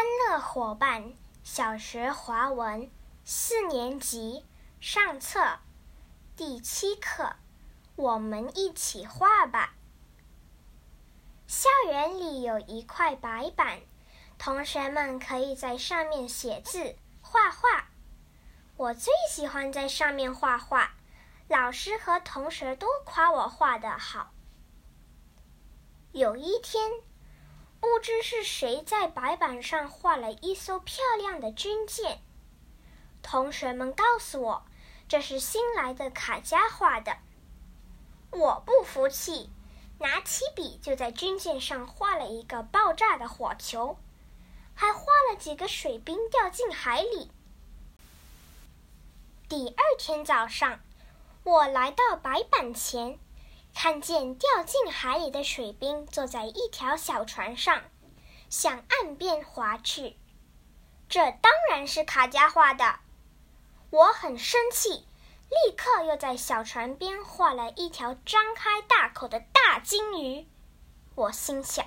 欢乐伙伴小学华文四年级上册第七课，我们一起画吧。校园里有一块白板，同学们可以在上面写字、画画。我最喜欢在上面画画，老师和同学都夸我画的好。有一天。不知是谁在白板上画了一艘漂亮的军舰。同学们告诉我，这是新来的卡佳画的。我不服气，拿起笔就在军舰上画了一个爆炸的火球，还画了几个水兵掉进海里。第二天早上，我来到白板前。看见掉进海里的水兵坐在一条小船上，向岸边划去。这当然是卡佳画的。我很生气，立刻又在小船边画了一条张开大口的大金鱼。我心想，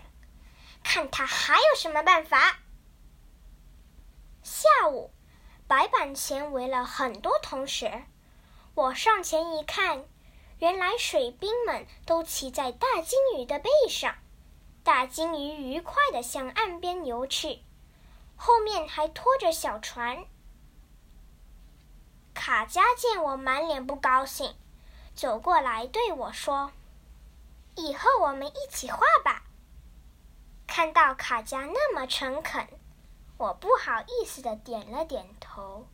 看他还有什么办法。下午，白板前围了很多同学。我上前一看。原来水兵们都骑在大金鱼的背上，大金鱼愉快地向岸边游去，后面还拖着小船。卡佳见我满脸不高兴，走过来对我说：“以后我们一起画吧。”看到卡佳那么诚恳，我不好意思的点了点头。